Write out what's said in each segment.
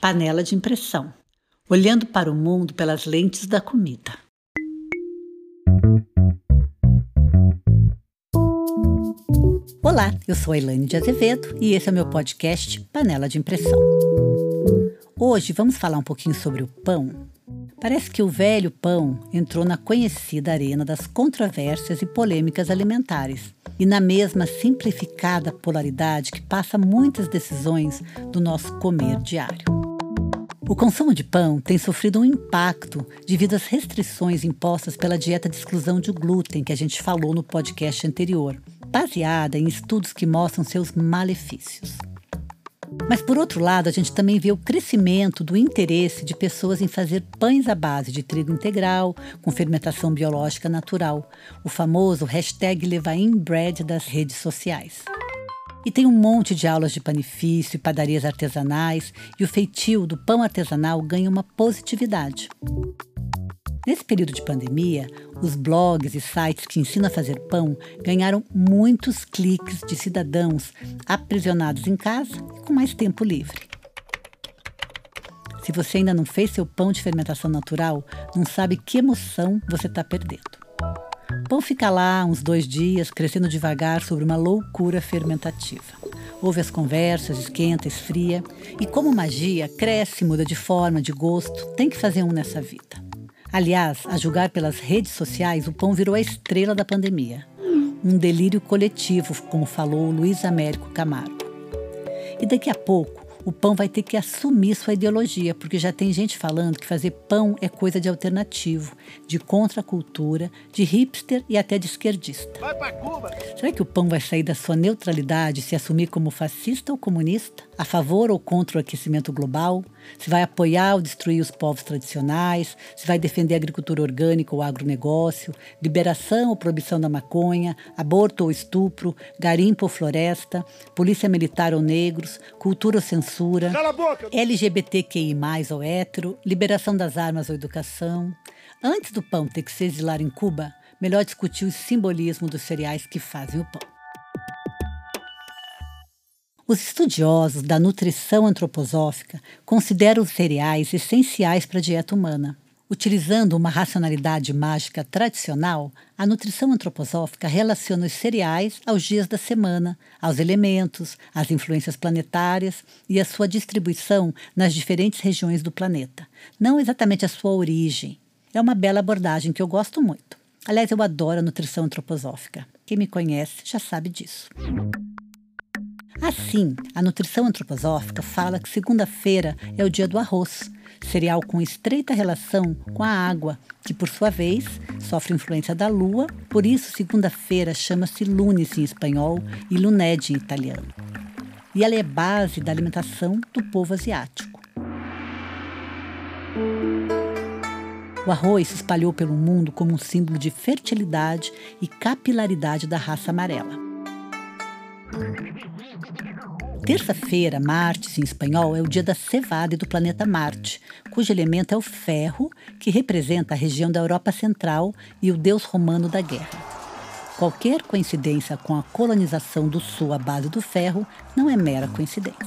Panela de impressão. Olhando para o mundo pelas lentes da comida. Olá, eu sou a Elaine de Azevedo e esse é o meu podcast Panela de Impressão. Hoje vamos falar um pouquinho sobre o pão. Parece que o velho pão entrou na conhecida arena das controvérsias e polêmicas alimentares e na mesma simplificada polaridade que passa muitas decisões do nosso comer diário. O consumo de pão tem sofrido um impacto devido às restrições impostas pela dieta de exclusão de glúten que a gente falou no podcast anterior, baseada em estudos que mostram seus malefícios. Mas, por outro lado, a gente também vê o crescimento do interesse de pessoas em fazer pães à base de trigo integral, com fermentação biológica natural, o famoso hashtag LevainBread das redes sociais. E tem um monte de aulas de panifício e padarias artesanais, e o feitio do pão artesanal ganha uma positividade. Nesse período de pandemia, os blogs e sites que ensinam a fazer pão ganharam muitos cliques de cidadãos aprisionados em casa e com mais tempo livre. Se você ainda não fez seu pão de fermentação natural, não sabe que emoção você está perdendo. O pão fica lá uns dois dias, crescendo devagar sobre uma loucura fermentativa. Ouve as conversas, esquenta, esfria, e como magia, cresce, muda de forma, de gosto. Tem que fazer um nessa vida. Aliás, a julgar pelas redes sociais, o pão virou a estrela da pandemia. Um delírio coletivo, como falou Luiz Américo Camargo. E daqui a pouco, o pão vai ter que assumir sua ideologia, porque já tem gente falando que fazer pão é coisa de alternativo, de contracultura, de hipster e até de esquerdista. Vai pra Cuba! Será que o pão vai sair da sua neutralidade e se assumir como fascista ou comunista? A favor ou contra o aquecimento global? Se vai apoiar ou destruir os povos tradicionais? Se vai defender a agricultura orgânica ou agronegócio? Liberação ou proibição da maconha? Aborto ou estupro? Garimpo ou floresta? Polícia militar ou negros? Cultura ou censura? LGBTQI+, ou hétero, liberação das armas ou educação. Antes do pão ter que se exilar em Cuba, melhor discutir o simbolismo dos cereais que fazem o pão. Os estudiosos da nutrição antroposófica consideram os cereais essenciais para a dieta humana. Utilizando uma racionalidade mágica tradicional, a nutrição antroposófica relaciona os cereais aos dias da semana, aos elementos, às influências planetárias e à sua distribuição nas diferentes regiões do planeta, não exatamente a sua origem. É uma bela abordagem que eu gosto muito. Aliás, eu adoro a nutrição antroposófica. Quem me conhece já sabe disso. Assim, a nutrição antroposófica fala que segunda-feira é o dia do arroz, cereal com estreita relação com a água, que por sua vez sofre influência da lua, por isso segunda-feira chama-se lunes em espanhol e luned em italiano. E ela é base da alimentação do povo asiático. O arroz se espalhou pelo mundo como um símbolo de fertilidade e capilaridade da raça amarela. Terça-feira, Marte em espanhol, é o dia da cevada do planeta Marte, cujo elemento é o ferro, que representa a região da Europa Central e o deus romano da guerra. Qualquer coincidência com a colonização do Sul à base do ferro não é mera coincidência.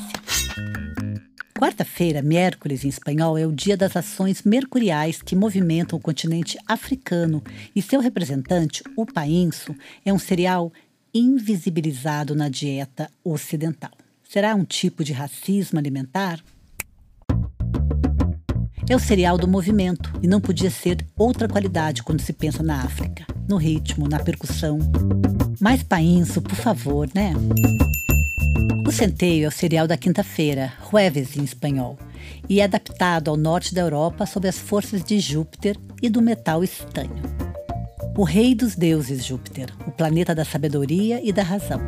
Quarta-feira, miércoles em espanhol, é o dia das ações mercuriais que movimentam o continente africano e seu representante, o painço, é um cereal invisibilizado na dieta ocidental. Será um tipo de racismo alimentar? É o cereal do movimento e não podia ser outra qualidade quando se pensa na África, no ritmo, na percussão. Mais painço, por favor, né? O centeio é o cereal da quinta-feira, jueves em espanhol, e é adaptado ao norte da Europa sob as forças de Júpiter e do metal estanho. O rei dos deuses, Júpiter, o planeta da sabedoria e da razão.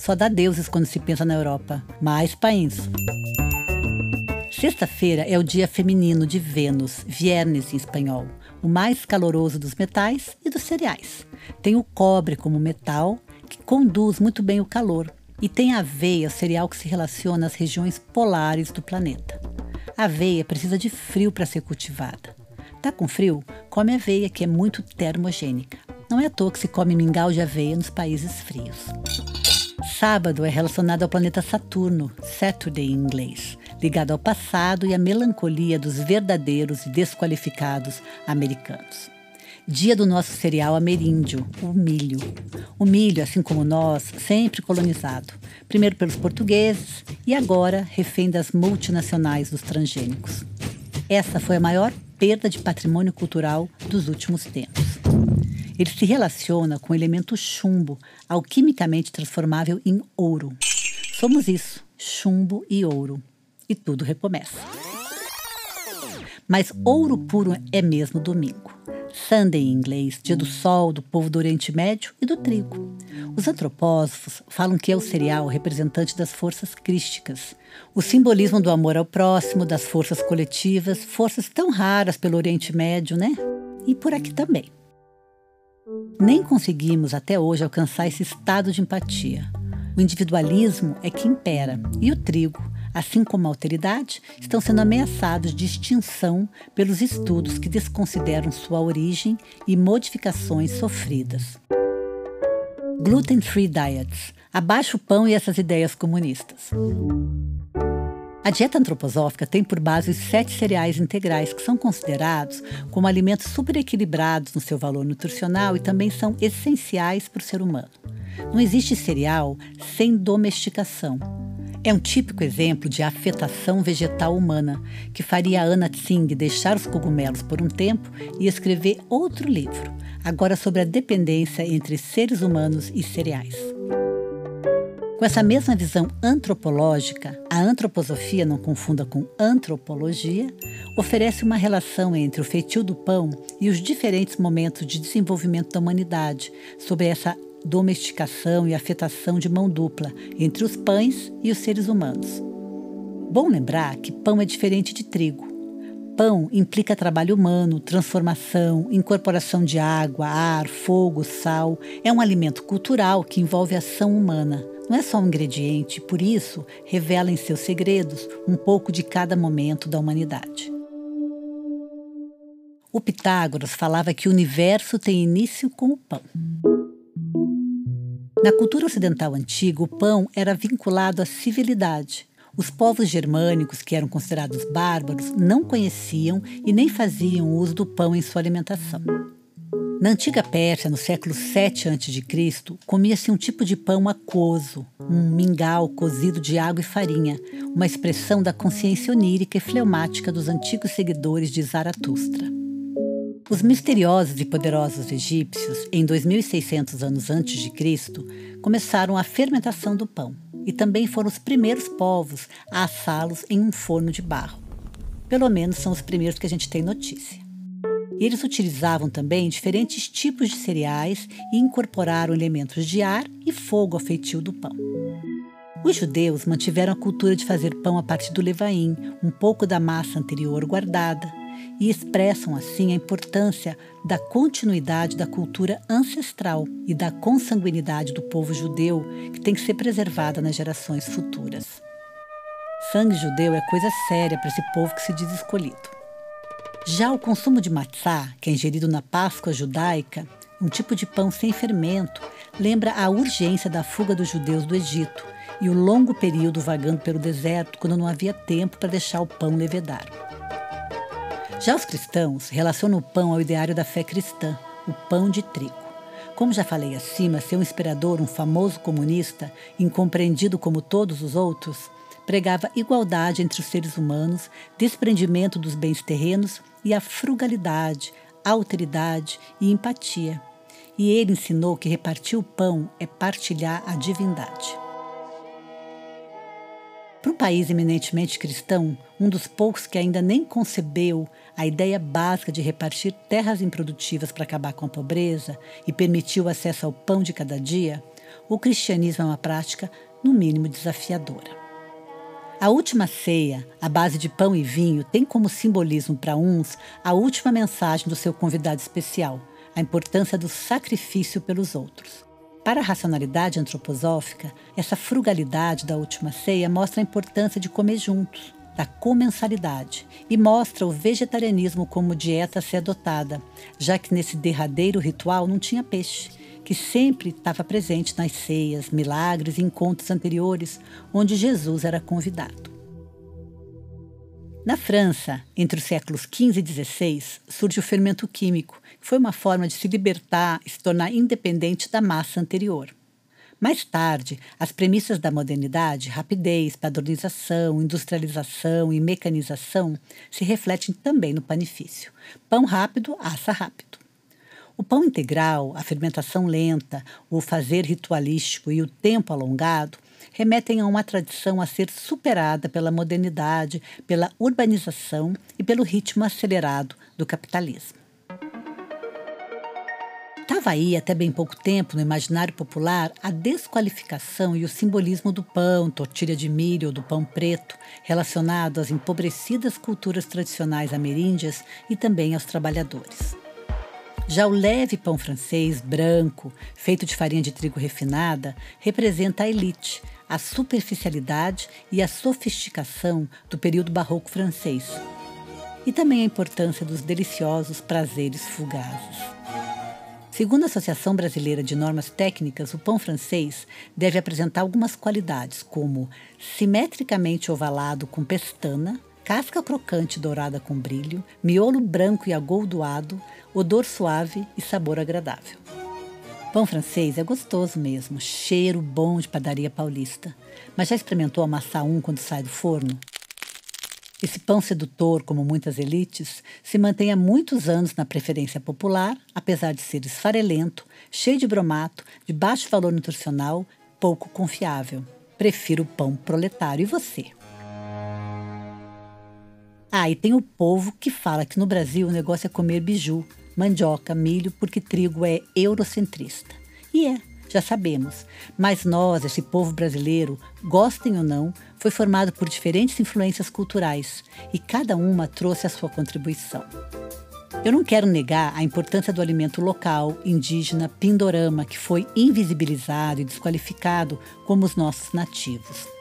Só dá deuses quando se pensa na Europa. Mais país. Sexta-feira é o dia feminino de Vênus, Viernes em espanhol, o mais caloroso dos metais e dos cereais. Tem o cobre como metal, que conduz muito bem o calor, e tem a aveia, cereal que se relaciona às regiões polares do planeta. A aveia precisa de frio para ser cultivada. Tá com frio? Come aveia, que é muito termogênica. Não é à toa que se come mingau de aveia nos países frios. Sábado é relacionado ao planeta Saturno, Saturday em inglês, ligado ao passado e à melancolia dos verdadeiros e desqualificados americanos. Dia do nosso cereal ameríndio, o milho. O milho, assim como nós, sempre colonizado, primeiro pelos portugueses e agora refém das multinacionais dos transgênicos. Essa foi a maior perda de patrimônio cultural dos últimos tempos. Ele se relaciona com o elemento chumbo, alquimicamente transformável em ouro. Somos isso, chumbo e ouro. E tudo recomeça. Mas ouro puro é mesmo domingo. Sunday em inglês, dia do sol, do povo do Oriente Médio e do trigo. Os antropósofos falam que é o cereal representante das forças crísticas, o simbolismo do amor ao próximo, das forças coletivas, forças tão raras pelo Oriente Médio, né? E por aqui também. Nem conseguimos até hoje alcançar esse estado de empatia. O individualismo é que impera e o trigo, assim como a alteridade, estão sendo ameaçados de extinção pelos estudos que desconsideram sua origem e modificações sofridas. Gluten-free diets. Abaixo o pão e essas ideias comunistas. A dieta antroposófica tem por base os sete cereais integrais, que são considerados como alimentos superequilibrados no seu valor nutricional e também são essenciais para o ser humano. Não existe cereal sem domesticação. É um típico exemplo de afetação vegetal humana, que faria Anna Tsing deixar os cogumelos por um tempo e escrever outro livro, agora sobre a dependência entre seres humanos e cereais. Com essa mesma visão antropológica, a antroposofia, não confunda com antropologia, oferece uma relação entre o feitio do pão e os diferentes momentos de desenvolvimento da humanidade, sobre essa domesticação e afetação de mão dupla entre os pães e os seres humanos. Bom lembrar que pão é diferente de trigo. Pão implica trabalho humano, transformação, incorporação de água, ar, fogo, sal. É um alimento cultural que envolve ação humana, não é só um ingrediente, por isso revela em seus segredos um pouco de cada momento da humanidade. O Pitágoras falava que o universo tem início com o pão. Na cultura ocidental antiga, o pão era vinculado à civilidade. Os povos germânicos, que eram considerados bárbaros, não conheciam e nem faziam uso do pão em sua alimentação. Na antiga Pérsia, no século 7 a.C., comia-se um tipo de pão aquoso, um mingau cozido de água e farinha, uma expressão da consciência onírica e fleumática dos antigos seguidores de Zaratustra. Os misteriosos e poderosos egípcios, em 2600 anos antes de Cristo, começaram a fermentação do pão e também foram os primeiros povos a assá-los em um forno de barro. Pelo menos são os primeiros que a gente tem notícia. E eles utilizavam também diferentes tipos de cereais e incorporaram elementos de ar e fogo ao feitio do pão. Os judeus mantiveram a cultura de fazer pão a partir do levain, um pouco da massa anterior guardada, e expressam assim a importância da continuidade da cultura ancestral e da consanguinidade do povo judeu que tem que ser preservada nas gerações futuras. Sangue judeu é coisa séria para esse povo que se diz escolhido. Já o consumo de matzá, que é ingerido na Páscoa judaica, um tipo de pão sem fermento, lembra a urgência da fuga dos judeus do Egito e o longo período vagando pelo deserto quando não havia tempo para deixar o pão levedar. Já os cristãos relacionam o pão ao ideário da fé cristã, o pão de trigo. Como já falei acima, seu inspirador, um famoso comunista, incompreendido como todos os outros, pregava igualdade entre os seres humanos, desprendimento dos bens terrenos e a frugalidade, alteridade e empatia. E ele ensinou que repartir o pão é partilhar a divindade. Para um país eminentemente cristão, um dos poucos que ainda nem concebeu a ideia básica de repartir terras improdutivas para acabar com a pobreza e permitir o acesso ao pão de cada dia, o cristianismo é uma prática, no mínimo, desafiadora. A última ceia, à base de pão e vinho, tem como simbolismo para uns a última mensagem do seu convidado especial, a importância do sacrifício pelos outros. Para a racionalidade antroposófica, essa frugalidade da última ceia mostra a importância de comer juntos, da comensalidade, e mostra o vegetarianismo como dieta a ser adotada, já que nesse derradeiro ritual não tinha peixe que sempre estava presente nas ceias, milagres e encontros anteriores onde Jesus era convidado. Na França, entre os séculos XV e XVI, surge o fermento químico, que foi uma forma de se libertar e se tornar independente da massa anterior. Mais tarde, as premissas da modernidade, rapidez, padronização, industrialização e mecanização, se refletem também no panifício. Pão rápido, assa rápido. O pão integral, a fermentação lenta, o fazer ritualístico e o tempo alongado remetem a uma tradição a ser superada pela modernidade, pela urbanização e pelo ritmo acelerado do capitalismo. Estava aí, até bem pouco tempo, no imaginário popular, a desqualificação e o simbolismo do pão, tortilha de milho ou do pão preto, relacionado às empobrecidas culturas tradicionais ameríndias e também aos trabalhadores. Já o leve pão francês, branco, feito de farinha de trigo refinada, representa a elite, a superficialidade e a sofisticação do período barroco francês. E também a importância dos deliciosos prazeres fugazes. Segundo a Associação Brasileira de Normas Técnicas, o pão francês deve apresentar algumas qualidades, como simetricamente ovalado com pestana, casca crocante dourada com brilho, miolo branco e agoldoado, odor suave e sabor agradável. Pão francês é gostoso mesmo, cheiro bom de padaria paulista. Mas já experimentou amassar um quando sai do forno? Esse pão sedutor, como muitas elites, se mantém há muitos anos na preferência popular, apesar de ser esfarelento, cheio de bromato, de baixo valor nutricional, pouco confiável. Prefiro o pão proletário. E você? Ah, e tem o povo que fala que no Brasil o negócio é comer biju, mandioca, milho, porque trigo é eurocentrista. E é já sabemos. Mas nós, esse povo brasileiro, gostem ou não, foi formado por diferentes influências culturais e cada uma trouxe a sua contribuição. Eu não quero negar a importância do alimento local, indígena, pindorama, que foi invisibilizado e desqualificado como os nossos nativos.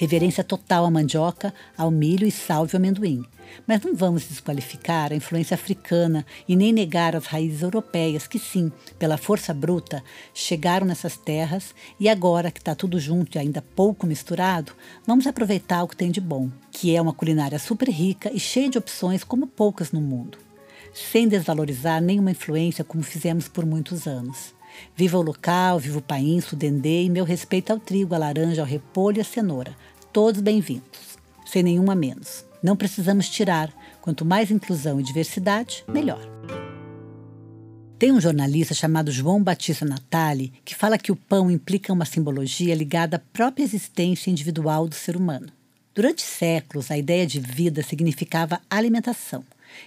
Reverência total à mandioca, ao milho e salve ao amendoim. Mas não vamos desqualificar a influência africana e nem negar as raízes europeias que, sim, pela força bruta, chegaram nessas terras e agora que está tudo junto e ainda pouco misturado, vamos aproveitar o que tem de bom, que é uma culinária super rica e cheia de opções como poucas no mundo, sem desvalorizar nenhuma influência como fizemos por muitos anos. Viva o local, viva o país, o dendê e meu respeito ao trigo, à laranja, ao repolho e à cenoura. Todos bem-vindos, sem nenhuma menos. Não precisamos tirar. Quanto mais inclusão e diversidade, melhor. Tem um jornalista chamado João Batista Natali que fala que o pão implica uma simbologia ligada à própria existência individual do ser humano. Durante séculos, a ideia de vida significava alimentação,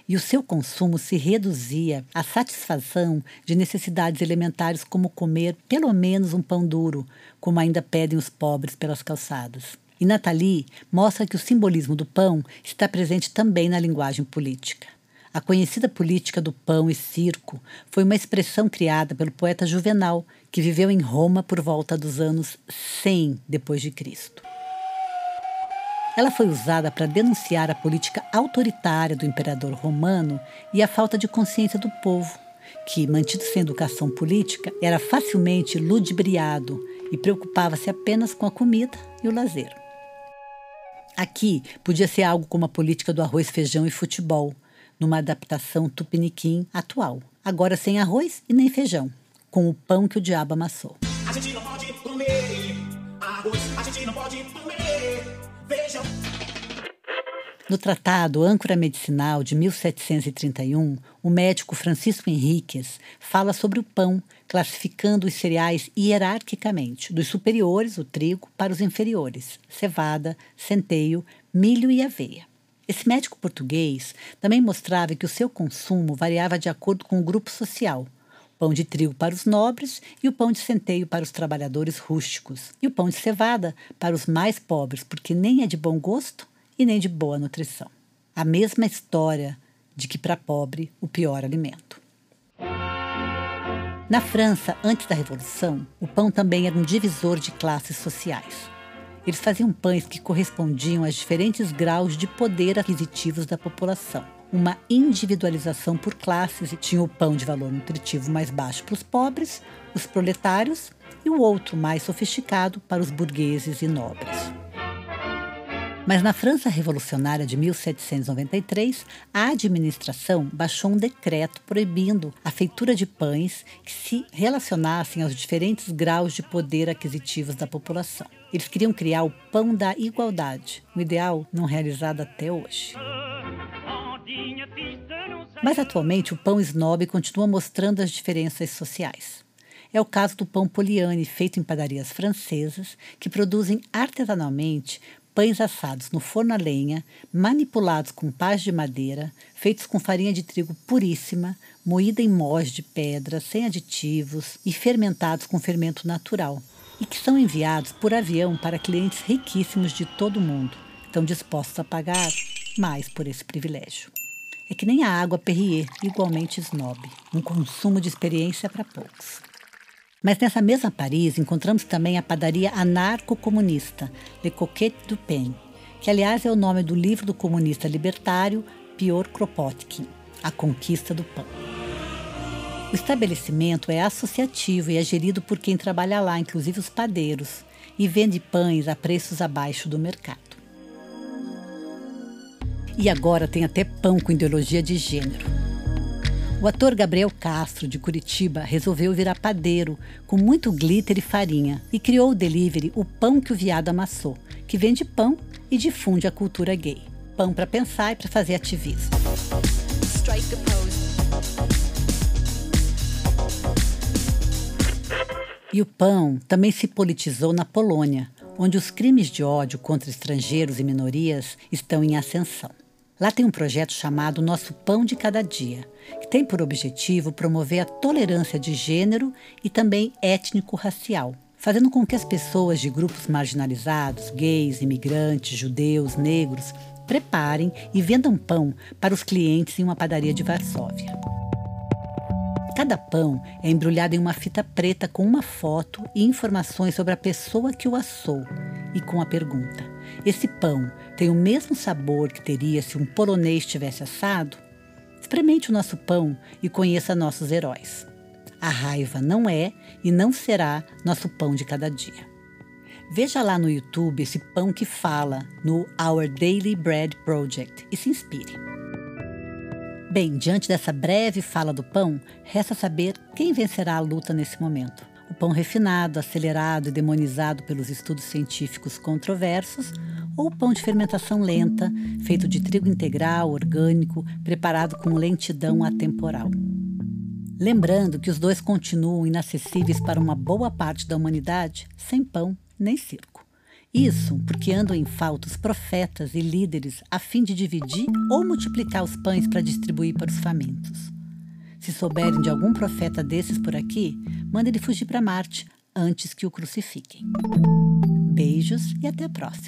e o seu consumo se reduzia à satisfação de necessidades elementares como comer pelo menos um pão duro, como ainda pedem os pobres pelas calçadas. E Nathalie mostra que o simbolismo do pão está presente também na linguagem política. A conhecida política do pão e circo foi uma expressão criada pelo poeta Juvenal, que viveu em Roma por volta dos anos 100 depois de Cristo. Ela foi usada para denunciar a política autoritária do imperador romano e a falta de consciência do povo, que, mantido sem educação política, era facilmente ludibriado e preocupava-se apenas com a comida e o lazer. Aqui podia ser algo como a política do arroz, feijão e futebol, numa adaptação tupiniquim atual. Agora sem arroz e nem feijão, com o pão que o diabo amassou. A gente não pode comer arroz, a gente não pode comer feijão. No tratado Âncora Medicinal de 1731, o médico Francisco Henriques fala sobre o pão, classificando os cereais hierarquicamente, dos superiores, o trigo, para os inferiores, cevada, centeio, milho e aveia. Esse médico português também mostrava que o seu consumo variava de acordo com o grupo social. O pão de trigo para os nobres e o pão de centeio para os trabalhadores rústicos, e o pão de cevada para os mais pobres, porque nem é de bom gosto e nem de boa nutrição. A mesma história de que para pobre o pior alimento. Na França, antes da Revolução, o pão também era um divisor de classes sociais. Eles faziam pães que correspondiam aos diferentes graus de poder aquisitivos da população. uma individualização por classes e tinha o pão de valor nutritivo mais baixo para os pobres, os proletários, e o outro mais sofisticado para os burgueses e nobres. Mas na França Revolucionária de 1793, a administração baixou um decreto proibindo a feitura de pães que se relacionassem aos diferentes graus de poder aquisitivos da população. Eles queriam criar o pão da igualdade, um ideal não realizado até hoje. Mas atualmente o pão snob continua mostrando as diferenças sociais. É o caso do pão Poliane, feito em padarias francesas, que produzem artesanalmente pães assados no forno a lenha, manipulados com pás de madeira, feitos com farinha de trigo puríssima, moída em mós de pedra, sem aditivos e fermentados com fermento natural, e que são enviados por avião para clientes riquíssimos de todo o mundo, estão dispostos a pagar mais por esse privilégio. É que nem a água Perrier, igualmente snob, um consumo de experiência para poucos. Mas nessa mesma Paris encontramos também a padaria anarco-comunista, Le Coquette du Pain, que aliás é o nome do livro do comunista libertário Piotr Kropotkin, A Conquista do Pão. O estabelecimento é associativo e é gerido por quem trabalha lá, inclusive os padeiros, e vende pães a preços abaixo do mercado. E agora tem até pão com ideologia de gênero. O ator Gabriel Castro, de Curitiba, resolveu virar padeiro, com muito glitter e farinha, e criou o delivery O Pão que o Viado Amassou, que vende pão e difunde a cultura gay. Pão para pensar e para fazer ativismo. E o pão também se politizou na Polônia, onde os crimes de ódio contra estrangeiros e minorias estão em ascensão. Lá tem um projeto chamado Nosso Pão de Cada Dia, que tem por objetivo promover a tolerância de gênero e também étnico-racial, fazendo com que as pessoas de grupos marginalizados, gays, imigrantes, judeus, negros, preparem e vendam pão para os clientes em uma padaria de Varsóvia. Cada pão é embrulhado em uma fita preta com uma foto e informações sobre a pessoa que o assou e com a pergunta: Esse pão tem o mesmo sabor que teria se um polonês tivesse assado? Experimente o nosso pão e conheça nossos heróis. A raiva não é e não será nosso pão de cada dia. Veja lá no YouTube esse pão que fala no Our Daily Bread Project e se inspire. Bem, diante dessa breve fala do pão, resta saber quem vencerá a luta nesse momento. O pão refinado, acelerado e demonizado pelos estudos científicos controversos, ou pão de fermentação lenta, feito de trigo integral, orgânico, preparado com lentidão atemporal. Lembrando que os dois continuam inacessíveis para uma boa parte da humanidade, sem pão nem circo. Isso porque andam em falta os profetas e líderes a fim de dividir ou multiplicar os pães para distribuir para os famintos. Se souberem de algum profeta desses por aqui, manda ele fugir para Marte antes que o crucifiquem. Beijos e até a próxima!